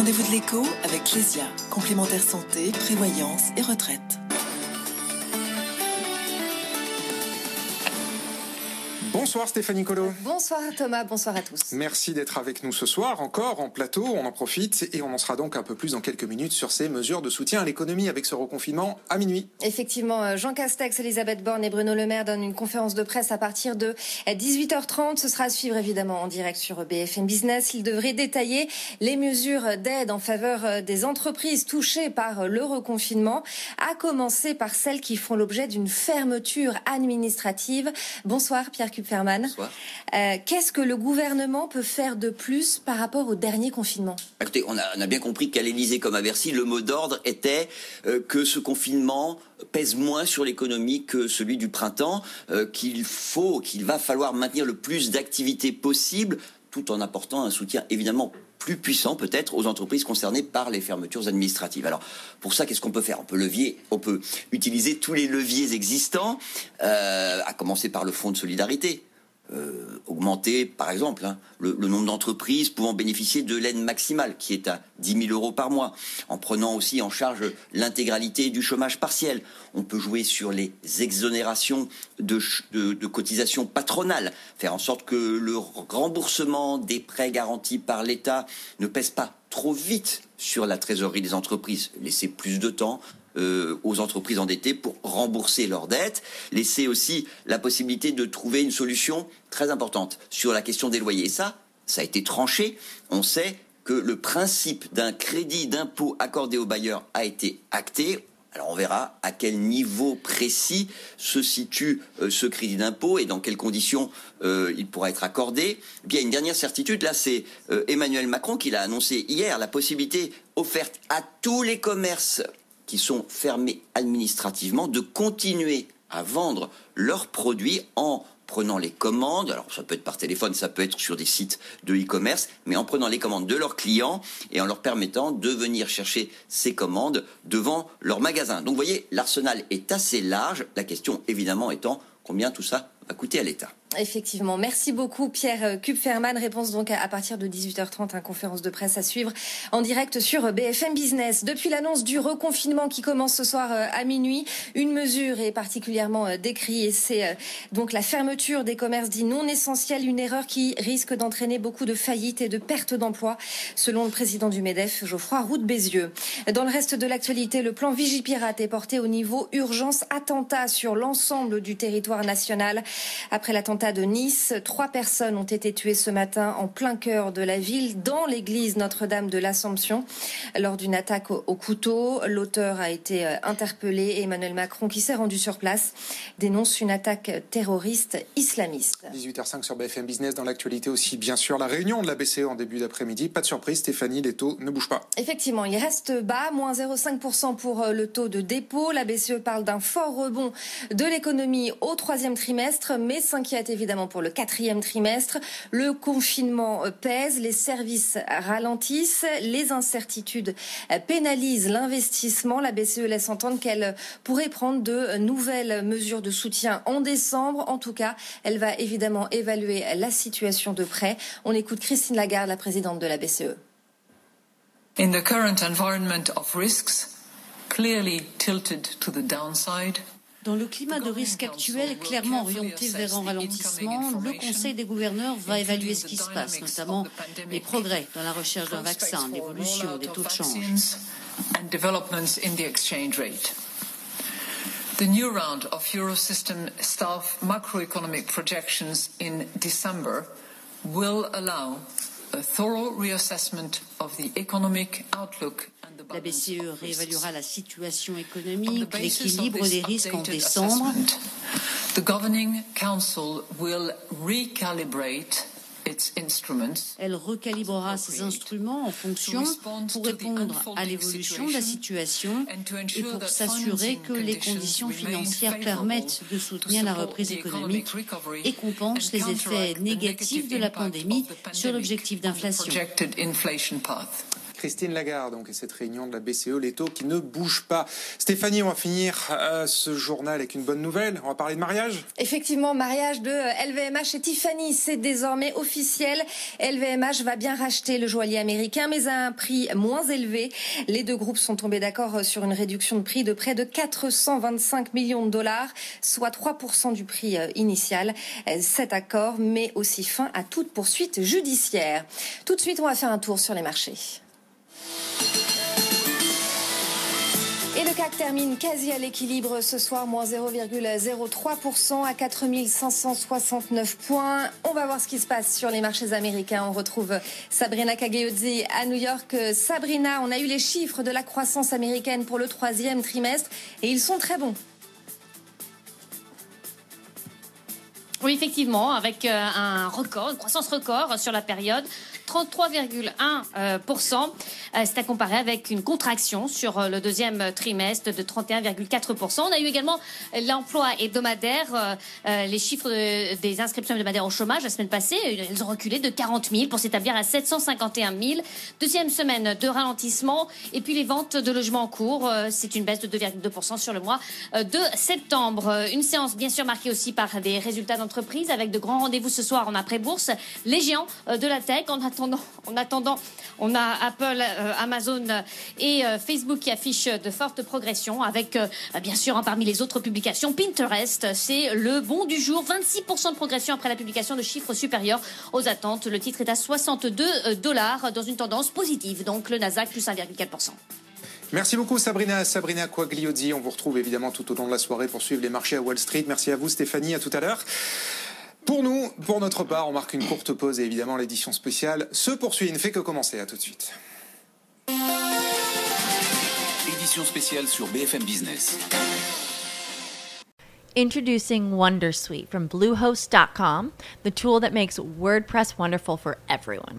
Rendez-vous de l'écho avec Clésia, complémentaire santé, prévoyance et retraite. Bonsoir Stéphanie Colo. Bonsoir Thomas, bonsoir à tous. Merci d'être avec nous ce soir, encore en plateau, on en profite et on en sera donc un peu plus dans quelques minutes sur ces mesures de soutien à l'économie avec ce reconfinement à minuit. Effectivement, euh, Jean Castex, Elisabeth Borne et Bruno Le Maire donnent une conférence de presse à partir de 18h30. Ce sera à suivre évidemment en direct sur BFM Business. Ils devraient détailler les mesures d'aide en faveur euh, des entreprises touchées par euh, le reconfinement, à commencer par celles qui font l'objet d'une fermeture administrative. Bonsoir Pierre Kupferman. Euh, Qu'est-ce que le gouvernement peut faire de plus par rapport au dernier confinement? Écoutez, on a, on a bien compris qu'à l'Élysée comme à Bercy, le mot d'ordre était euh, que ce confinement pèse moins sur l'économie que celui du printemps, euh, qu'il faut, qu'il va falloir maintenir le plus d'activités possible, tout en apportant un soutien évidemment plus puissant peut-être aux entreprises concernées par les fermetures administratives. Alors pour ça, qu'est-ce qu'on peut faire? On peut levier, on peut utiliser tous les leviers existants, euh, à commencer par le fonds de solidarité. Euh, augmenter, par exemple, hein, le, nombre d'entreprises pouvant bénéficier de l'aide maximale, qui est à 10 000 euros par mois, en prenant aussi en charge l'intégralité du chômage partiel. On peut jouer sur les exonérations de- de cotisations patronales, faire en sorte que le remboursement des prêts garantis par l'État ne pèse pas trop vite sur la trésorerie des entreprises, laisser plus de temps euh, aux entreprises endettées pour rembourser leurs dettes, laisser aussi la possibilité de trouver une solution très importante sur la question des loyers. Et ça, ça a été tranché. On sait que le principe d'un crédit d'impôt accordé aux bailleurs a été acté. Alors on verra à quel niveau précis se situe euh, ce crédit d'impôt et dans quelles conditions euh, il pourra être accordé. Et il y a une dernière certitude, là c'est Emmanuel Macron qui l'a annoncé hier, la possibilité offerte à tous les commerces qui sont fermés administrativement de continuer à vendre leurs produits en prenant les commandes, alors ça peut être par téléphone, ça peut être sur des sites de e-commerce, mais en prenant les commandes de leurs clients et en leur permettant de venir chercher ces commandes devant leur magasin. Donc vous voyez, l'arsenal est assez large, la question évidemment étant combien tout ça va coûter à l'État. Effectivement, merci beaucoup Pierre Kupferman. Réponse donc à partir de 18h30, une conférence de presse à suivre en direct sur BFM Business. Depuis l'annonce du reconfinement qui commence ce soir euh, à minuit, une mesure est particulièrement euh, décriée, c'est euh, donc la fermeture des commerces dits non essentiels, une erreur qui risque d'entraîner beaucoup de faillites et de pertes d'emplois, selon le président du MEDEF, Geoffroy Roux de Bézieux. Dans le reste de l'actualité, le plan Vigipirate est porté au niveau urgence attentat sur l'ensemble du territoire national. Après l'attentat de Nice, trois personnes ont été tuées ce matin en plein cœur de la ville, dans l'église Notre-Dame de l'Assomption, lors d'une attaque au, au couteau. L'auteur a été euh, interpellé Emmanuel Macron, qui s'est rendu sur place, dénonce une attaque terroriste islamiste. 18h05 sur BFM Business. Dans l'actualité aussi, bien sûr, la réunion de la BCE en début d'après-midi. Pas de surprise, Stéphanie, les taux ne bougent pas. Effectivement, il reste bas, moins 0,5% pour euh, le taux de dépôt. La BCE parle d'un fort rebond de l'économie au troisième trimestre, mais s'inquiète évidemment pour le quatrième trimestre. Le confinement euh, pèse, les services ralentissent, les incertitudes euh, pénalisent l'investissement. La BCE laisse entendre qu'elle pourrait prendre de nouvelles mesures de soutien en décembre. En tout cas, elle va évidemment évaluer la situation de près. On écoute Christine Lagarde, la présidente de la. BCE. Dans le climat de risque actuel, clairement orienté vers un ralentissement, le Conseil des gouverneurs va évaluer ce qui se passe, notamment les progrès dans la recherche d'un vaccin, l'évolution des taux de change. The new round of Eurosystem staff macroeconomic projections in December will allow a thorough reassessment of the economic outlook La BCE réévaluera la situation économique, l'équilibre des risques en décembre. The Governing Council will recalibrate elle recalibrera ses instruments en fonction pour répondre à l'évolution de la situation et pour s'assurer que les conditions financières permettent de soutenir la reprise économique et compensent les effets négatifs de la pandémie sur l'objectif d'inflation. Christine Lagarde, donc, et cette réunion de la BCE, les taux qui ne bougent pas. Stéphanie, on va finir euh, ce journal avec une bonne nouvelle. On va parler de mariage. Effectivement, mariage de LVMH et Tiffany, c'est désormais officiel. LVMH va bien racheter le joaillier américain, mais à un prix moins élevé. Les deux groupes sont tombés d'accord sur une réduction de prix de près de 425 millions de dollars, soit 3% du prix euh, initial. Euh, cet accord met aussi fin à toute poursuite judiciaire. Tout de suite, on va faire un tour sur les marchés. Et le CAC termine quasi à l'équilibre ce soir, moins 0,03% à 4569 points. On va voir ce qui se passe sur les marchés américains. On retrouve Sabrina Cagliozzi à New York. Sabrina, on a eu les chiffres de la croissance américaine pour le troisième trimestre et ils sont très bons. Oui, effectivement, avec euh, un record, une croissance record sur la période. 33,1%. Euh, euh, c'est à comparer avec une contraction sur euh, le deuxième trimestre de 31,4%. On a eu également l'emploi hebdomadaire, les chiffres des inscriptions hebdomadaires au chômage la semaine passée. Elles ont reculé de 40 000 pour s'établir à 751 000. Deuxième semaine de ralentissement. Et puis les ventes de logements en cours, c'est une baisse de 2,2% sur le mois de septembre. Une séance bien sûr marquée aussi par des résultats d'entreprise avec de grands rendez-vous ce soir en après-bourse. Les géants de la tech en attendant en attendant, on a Apple, euh, Amazon et euh, Facebook qui affichent de fortes progressions avec, euh, bien sûr, hein, parmi les autres publications, Pinterest, c'est le bon du jour. 26% de progression après la publication de chiffres supérieurs aux attentes. Le titre est à 62 dollars dans une tendance positive. Donc le Nasdaq plus 1,4%. Merci beaucoup Sabrina, Sabrina Quagliozzi. On vous retrouve évidemment tout au long de la soirée pour suivre les marchés à Wall Street. Merci à vous Stéphanie, à tout à l'heure. Pour nous, pour notre part, on marque une courte pause et évidemment l'édition spéciale se poursuit. Il ne fait que commencer. À tout de suite. Édition spéciale sur BFM Business. Introducing Wondersuite from Bluehost.com, the tool that makes WordPress wonderful for everyone.